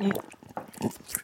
嗯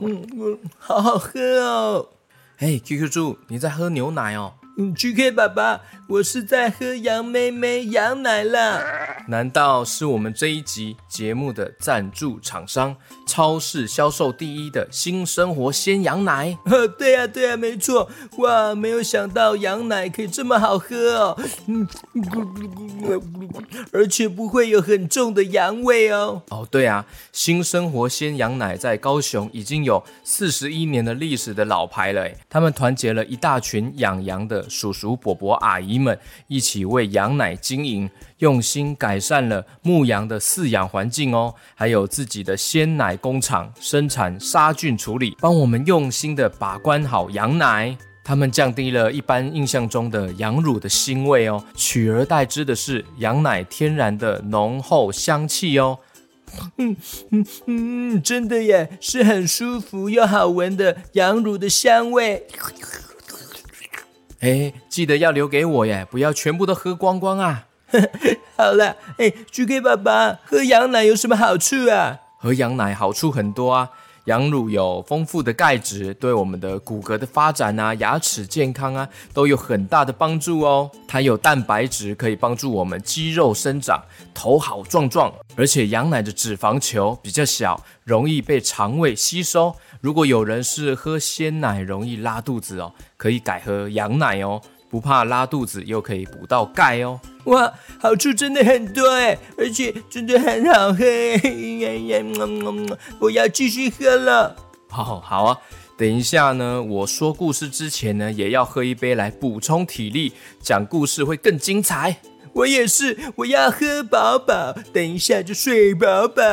嗯嗯，好好喝哦。嘿，QQ 猪，你在喝牛奶哦？嗯，GK 爸爸，我是在喝羊妹妹羊奶啦。难道是我们这一集节目的赞助厂商，超市销售第一的新生活鲜羊奶？呵，对呀，对呀，没错。哇，没有想到羊奶可以这么好喝哦。嗯，而且不会有很重的羊味哦。哦，对啊，新生活鲜羊奶在高雄已经有四十一年的历史的老牌了。他们团结了一大群养羊的。叔叔、伯伯、阿姨们一起为羊奶经营，用心改善了牧羊的饲养环境哦，还有自己的鲜奶工厂生产杀菌处理，帮我们用心的把关好羊奶。他们降低了一般印象中的羊乳的腥味哦，取而代之的是羊奶天然的浓厚香气哦。嗯嗯嗯，真的耶，是很舒服又好闻的羊乳的香味。哎，记得要留给我耶，不要全部都喝光光啊！好了，哎，GK 爸爸，喝羊奶有什么好处啊？喝羊奶好处很多啊，羊乳有丰富的钙质，对我们的骨骼的发展啊、牙齿健康啊，都有很大的帮助哦。它有蛋白质，可以帮助我们肌肉生长，头好壮壮。而且羊奶的脂肪球比较小，容易被肠胃吸收。如果有人是喝鲜奶容易拉肚子哦，可以改喝羊奶哦，不怕拉肚子，又可以补到钙哦。哇，好处真的很多哎，而且真的很好喝哎，我要继续喝了。好，好啊，等一下呢，我说故事之前呢，也要喝一杯来补充体力，讲故事会更精彩。我也是，我要喝饱饱，等一下就睡饱饱。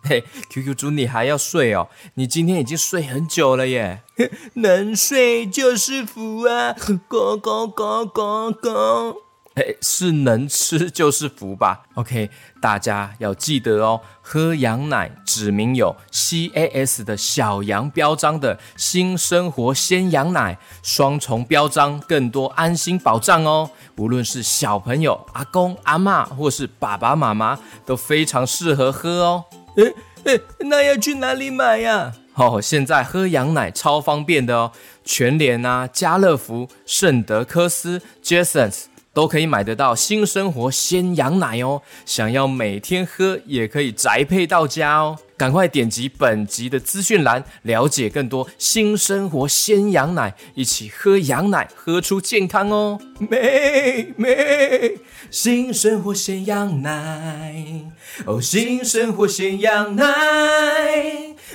嘿，QQ 猪，你还要睡哦？你今天已经睡很久了耶。能睡就是福啊！咕咕咕咕咕。嘿，是能吃就是福吧？OK，大家要记得哦，喝羊奶指明有 CAS 的小羊标章的新生活鲜羊奶，双重标章，更多安心保障哦。无论是小朋友、阿公、阿嬷，或是爸爸妈妈，都非常适合喝哦。诶诶，那要去哪里买呀？哦，现在喝羊奶超方便的哦，全联啊、家乐福、圣德科斯、Jasons 都可以买得到新生活鲜羊奶哦。想要每天喝，也可以宅配到家哦。赶快点击本集的资讯栏，了解更多新生活鲜羊奶，一起喝羊奶，喝出健康哦！美美新生活鲜羊奶，哦，新生活鲜羊奶，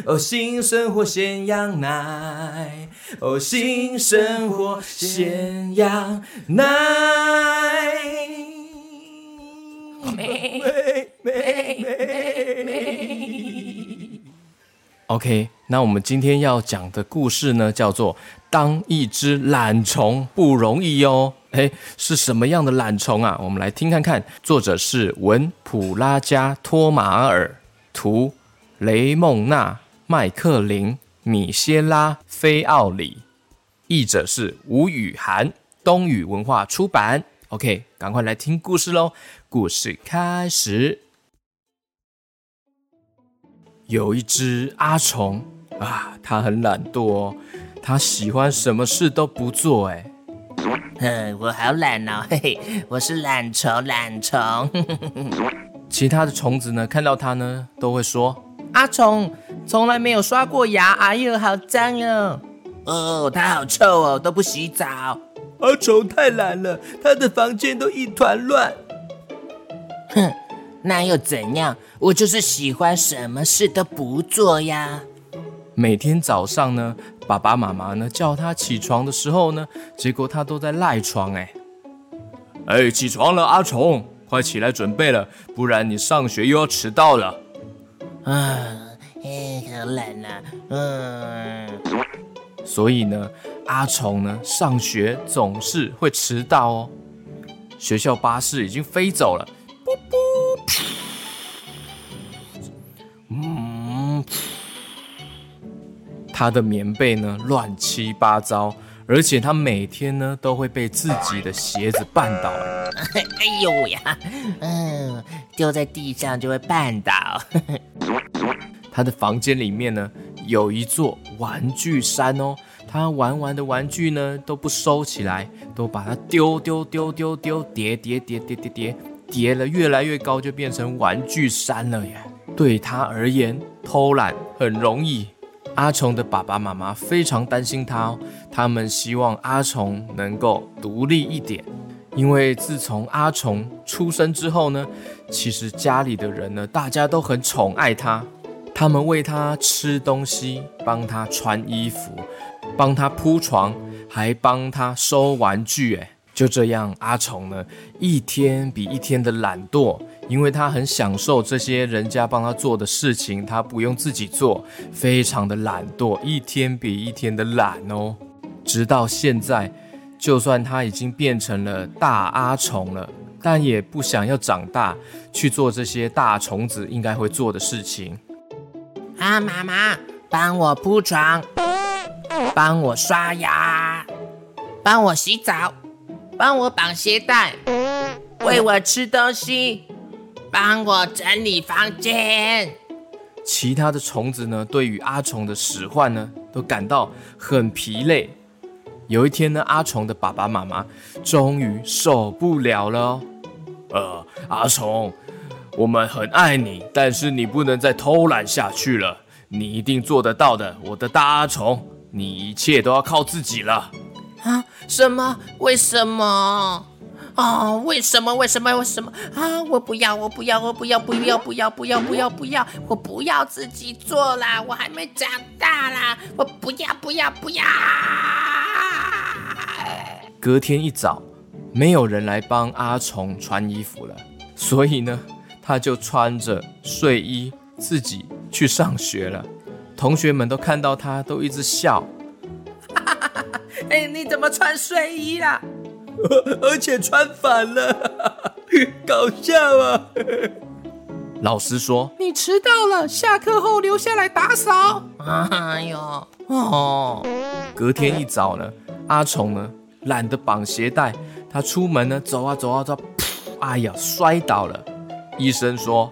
哦，新生活鲜羊奶，哦，新生活鲜羊奶。美美美美 OK，那我们今天要讲的故事呢，叫做《当一只懒虫不容易》哦。诶，是什么样的懒虫啊？我们来听看看。作者是文普拉加托马尔，图雷梦娜麦克林米歇拉菲奥里，译者是吴雨涵，东雨文化出版。OK，赶快来听故事喽！故事开始。有一只阿虫啊，它很懒惰哦，它喜欢什么事都不做。哎，哼，我好懒哦，嘿嘿，我是懒虫，懒虫。其他的虫子呢，看到它呢，都会说：阿虫从来没有刷过牙，哎呦，好脏哦！哦，它好臭哦，都不洗澡。阿虫太懒了，它的房间都一团乱。哼。那又怎样？我就是喜欢什么事都不做呀。每天早上呢，爸爸妈妈呢叫他起床的时候呢，结果他都在赖床。哎，哎，起床了，阿虫，快起来准备了，不然你上学又要迟到了。啊，哎，好懒啊，嗯。所以呢，阿虫呢上学总是会迟到哦。学校巴士已经飞走了。他的棉被呢乱七八糟，而且他每天呢都会被自己的鞋子绊倒。哎呦呀，嗯，丢在地上就会绊倒。他的房间里面呢，有一座玩具山哦。他玩完的玩具呢，都不收起来，都把它丢丢丢丢丢，叠叠叠叠叠叠，叠了越来越高，就变成玩具山了耶。对他而言，偷懒很容易。阿虫的爸爸妈妈非常担心他哦，他们希望阿虫能够独立一点，因为自从阿虫出生之后呢，其实家里的人呢，大家都很宠爱他，他们喂他吃东西，帮他穿衣服，帮他铺床，还帮他收玩具。哎，就这样，阿虫呢，一天比一天的懒惰。因为他很享受这些人家帮他做的事情，他不用自己做，非常的懒惰，一天比一天的懒哦。直到现在，就算他已经变成了大阿虫了，但也不想要长大去做这些大虫子应该会做的事情。啊，妈妈，帮我铺床，帮我刷牙，帮我洗澡，帮我绑鞋带，喂我吃东西。帮我整理房间。其他的虫子呢，对于阿虫的使唤呢，都感到很疲累。有一天呢，阿虫的爸爸妈妈终于受不了了。呃，阿虫，我们很爱你，但是你不能再偷懒下去了。你一定做得到的，我的大阿虫，你一切都要靠自己了。啊？什么？为什么？哦，为什么？为什么？为什么？啊！我不要！我不要！我不要！不要！不要！不要！不要！不要！我不要自己做啦！我还没长大啦！我不要！不要！不要！隔天一早，没有人来帮阿虫穿衣服了，所以呢，他就穿着睡衣自己去上学了。同学们都看到他，都一直笑。哎，你怎么穿睡衣啦？而且穿反了，搞笑啊！老师说：“你迟到了，下课后留下来打扫。”哎呦，哦！隔天一早呢，阿虫呢懒得绑鞋带，他出门呢走啊走啊走，噗！哎呀，摔倒了。医生说：“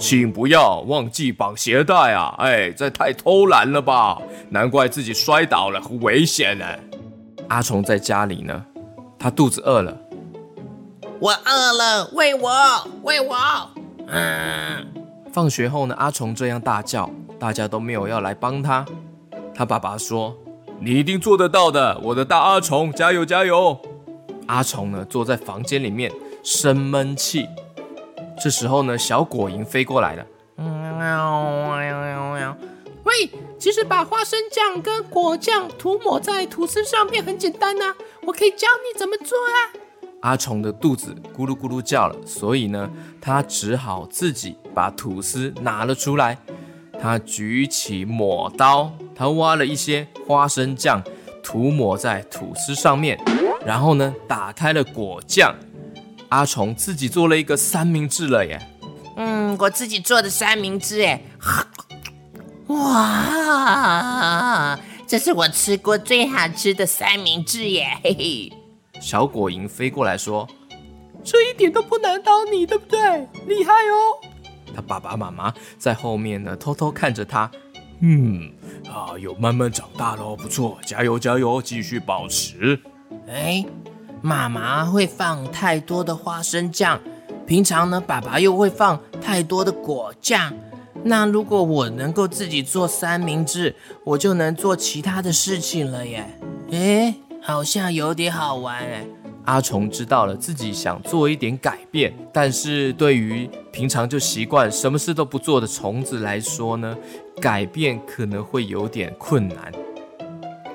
请不要忘记绑鞋带啊！哎，这太偷懒了吧？难怪自己摔倒了，很危险呢。”阿虫在家里呢。他肚子饿了，我饿了，喂我，喂我。嗯。放学后呢，阿虫这样大叫，大家都没有要来帮他。他爸爸说：“你一定做得到的，我的大阿虫，加油加油！”阿虫呢，坐在房间里面生闷气。这时候呢，小果蝇飞过来了。喂，其实把花生酱跟果酱涂抹在吐司上面很简单呐、啊，我可以教你怎么做啊。阿虫的肚子咕噜咕噜叫了，所以呢，他只好自己把吐司拿了出来。他举起抹刀，他挖了一些花生酱，涂抹在吐司上面，然后呢，打开了果酱。阿虫自己做了一个三明治了耶。嗯，我自己做的三明治哎。哇，这是我吃过最好吃的三明治耶！嘿嘿，小果蝇飞过来说：“这一点都不难倒你，对不对？厉害哦！”他爸爸妈妈在后面呢，偷偷看着他。嗯，啊，有慢慢长大喽，不错，加油加油，继续保持。哎，妈妈会放太多的花生酱，平常呢，爸爸又会放太多的果酱。那如果我能够自己做三明治，我就能做其他的事情了耶！诶，好像有点好玩诶。阿虫知道了自己想做一点改变，但是对于平常就习惯什么事都不做的虫子来说呢，改变可能会有点困难。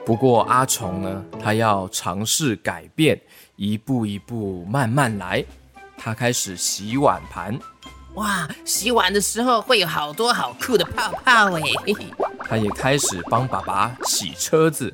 不过阿虫呢，他要尝试改变，一步一步慢慢来。他开始洗碗盘。哇，洗碗的时候会有好多好酷的泡泡哎！他也开始帮爸爸洗车子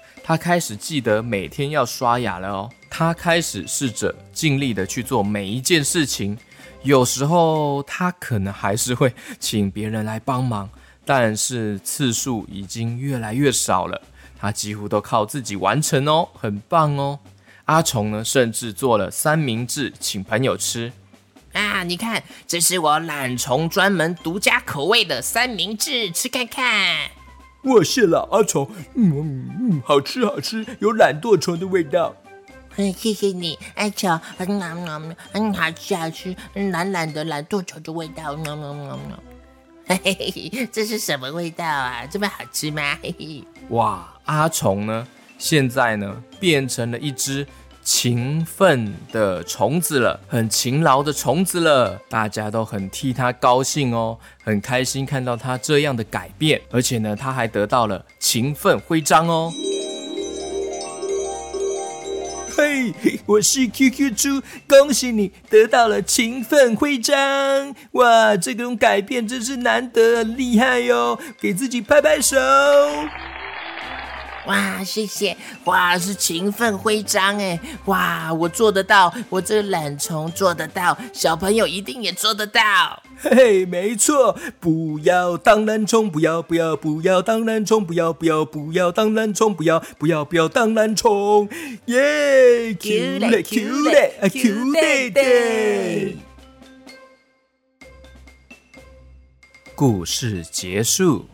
他开始记得每天要刷牙了哦。他开始试着尽力的去做每一件事情，有时候他可能还是会请别人来帮忙，但是次数已经越来越少了。他几乎都靠自己完成哦，很棒哦。阿虫呢，甚至做了三明治请朋友吃。啊，你看，这是我懒虫专门独家口味的三明治，吃看看。哇，谢了，阿虫，嗯嗯嗯，好吃好吃，有懒惰虫的味道。嗯，谢谢你，阿虫，嗯嗯嗯，好吃好吃，懒懒的懒惰虫的味道，嗯嗯嗯嗯。嘿嘿嘿，这是什么味道啊？这么好吃吗？嘿嘿。哇，阿虫呢，现在呢，变成了一只。勤奋的虫子了，很勤劳的虫子了，大家都很替他高兴哦，很开心看到他这样的改变，而且呢，他还得到了勤奋徽章哦。嘿，我是 QQ 猪，恭喜你得到了勤奋徽章！哇，这种改变真是难得，很厉害哟，给自己拍拍手。哇，谢谢！哇，是勤奋徽章哎！哇，我做得到，我这个懒虫做得到，小朋友一定也做得到。嘿嘿，没错，不要当懒虫，不要不要不要当懒虫，不要不要不要当懒虫，不要不要不要当懒虫。耶，Q 嘞 Q 嘞啊 Q 嘞嘞！故事结束。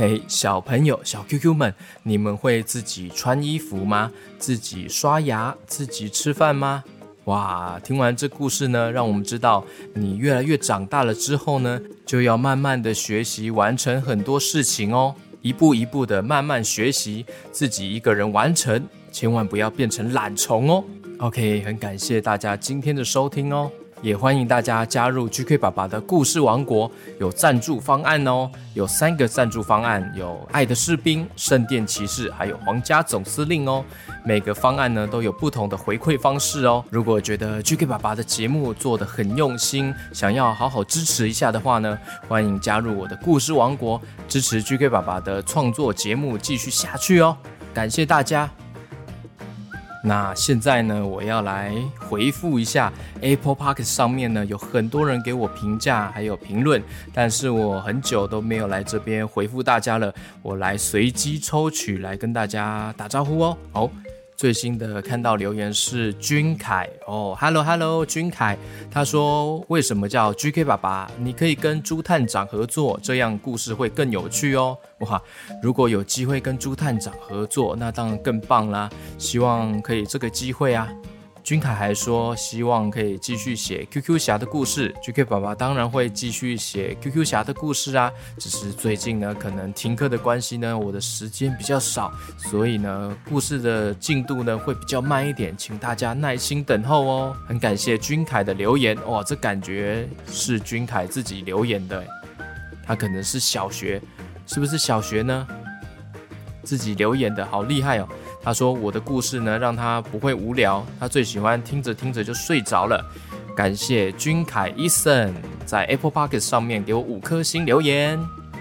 嘿小朋友、小 QQ 们，你们会自己穿衣服吗？自己刷牙、自己吃饭吗？哇，听完这故事呢，让我们知道，你越来越长大了之后呢，就要慢慢的学习完成很多事情哦，一步一步的慢慢学习，自己一个人完成，千万不要变成懒虫哦。OK，很感谢大家今天的收听哦。也欢迎大家加入 GK 爸爸的故事王国，有赞助方案哦，有三个赞助方案，有爱的士兵、圣殿骑士，还有皇家总司令哦。每个方案呢都有不同的回馈方式哦。如果觉得 GK 爸爸的节目做得很用心，想要好好支持一下的话呢，欢迎加入我的故事王国，支持 GK 爸爸的创作节目继续下去哦。感谢大家。那现在呢，我要来回复一下 Apple Park 上面呢，有很多人给我评价还有评论，但是我很久都没有来这边回复大家了，我来随机抽取来跟大家打招呼哦。好。最新的看到留言是君凯哦，Hello Hello，君凯，他说，为什么叫 GK 爸爸？你可以跟朱探长合作，这样故事会更有趣哦。哇，如果有机会跟朱探长合作，那当然更棒啦，希望可以这个机会啊。君凯还说希望可以继续写 QQ 侠的故事，GK 爸爸当然会继续写 QQ 侠的故事啊。只是最近呢，可能停课的关系呢，我的时间比较少，所以呢，故事的进度呢会比较慢一点，请大家耐心等候哦。很感谢君凯的留言，哇，这感觉是君凯自己留言的，他可能是小学，是不是小学呢？自己留言的好厉害哦。他说：“我的故事呢，让他不会无聊，他最喜欢听着听着就睡着了。”感谢君凯伊森在 Apple p o c k e t 上面给我五颗星留言。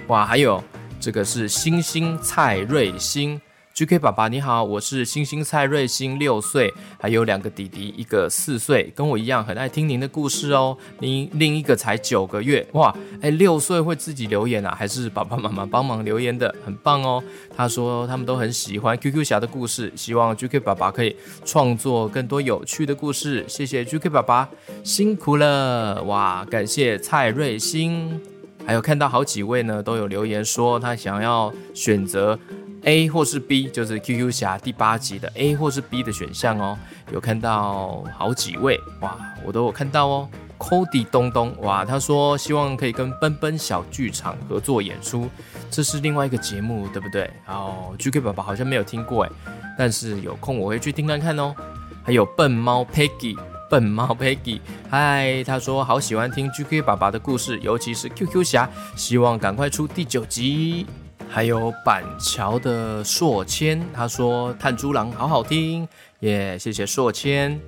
哇，还有这个是星星蔡瑞星。GK 爸爸你好，我是星星蔡瑞星，六岁，还有两个弟弟，一个四岁，跟我一样很爱听您的故事哦。您另一个才九个月，哇，哎，六岁会自己留言啊？还是爸爸妈妈帮忙留言的？很棒哦。他说他们都很喜欢 QQ 侠的故事，希望 GK 爸爸可以创作更多有趣的故事。谢谢 GK 爸爸，辛苦了。哇，感谢蔡瑞星，还有看到好几位呢都有留言说他想要选择。A 或是 B，就是 QQ 侠第八集的 A 或是 B 的选项哦。有看到好几位哇，我都有看到哦。Cody 东东哇，他说希望可以跟奔奔小剧场合作演出，这是另外一个节目，对不对？哦，GK 爸爸好像没有听过哎，但是有空我会去听看看哦。还有笨猫 Peggy，笨猫 Peggy，嗨，他说好喜欢听 GK 爸爸的故事，尤其是 QQ 侠，希望赶快出第九集。还有板桥的硕谦，他说炭猪狼好好听耶，yeah, 谢谢硕谦。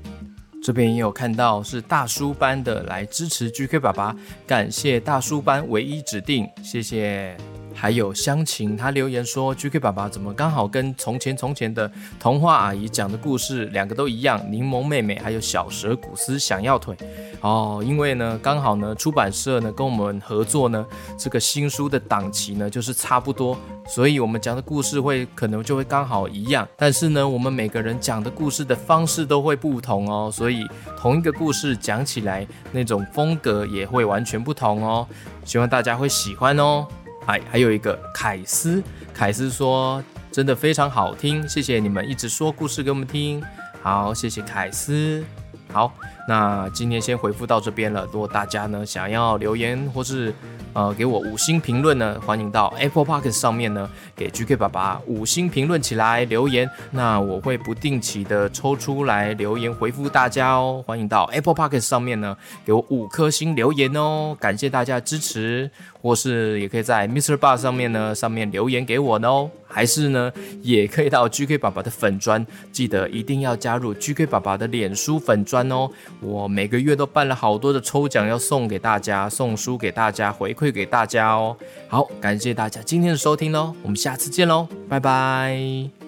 这边也有看到是大叔班的来支持 GK 爸爸，感谢大叔班唯一指定，谢谢。还有香晴，他留言说：“GK 爸爸怎么刚好跟从前从前的童话阿姨讲的故事两个都一样？柠檬妹妹还有小蛇古斯想要腿哦，因为呢刚好呢出版社呢跟我们合作呢，这个新书的档期呢就是差不多，所以我们讲的故事会可能就会刚好一样。但是呢，我们每个人讲的故事的方式都会不同哦，所以同一个故事讲起来那种风格也会完全不同哦。希望大家会喜欢哦。”哎，还有一个凯斯，凯斯说真的非常好听，谢谢你们一直说故事给我们听，好，谢谢凯斯，好，那今天先回复到这边了。如果大家呢想要留言或是呃给我五星评论呢，欢迎到 Apple Podcast 上面呢给 GK 爸爸五星评论起来留言，那我会不定期的抽出来留言回复大家哦。欢迎到 Apple Podcast 上面呢给我五颗星留言哦，感谢大家支持。或是也可以在 Mr. Bus 上面呢，上面留言给我呢哦，还是呢，也可以到 GK 爸爸的粉专，记得一定要加入 GK 爸爸的脸书粉专哦。我每个月都办了好多的抽奖要送给大家，送书给大家，回馈给大家哦。好，感谢大家今天的收听喽，我们下次见喽，拜拜。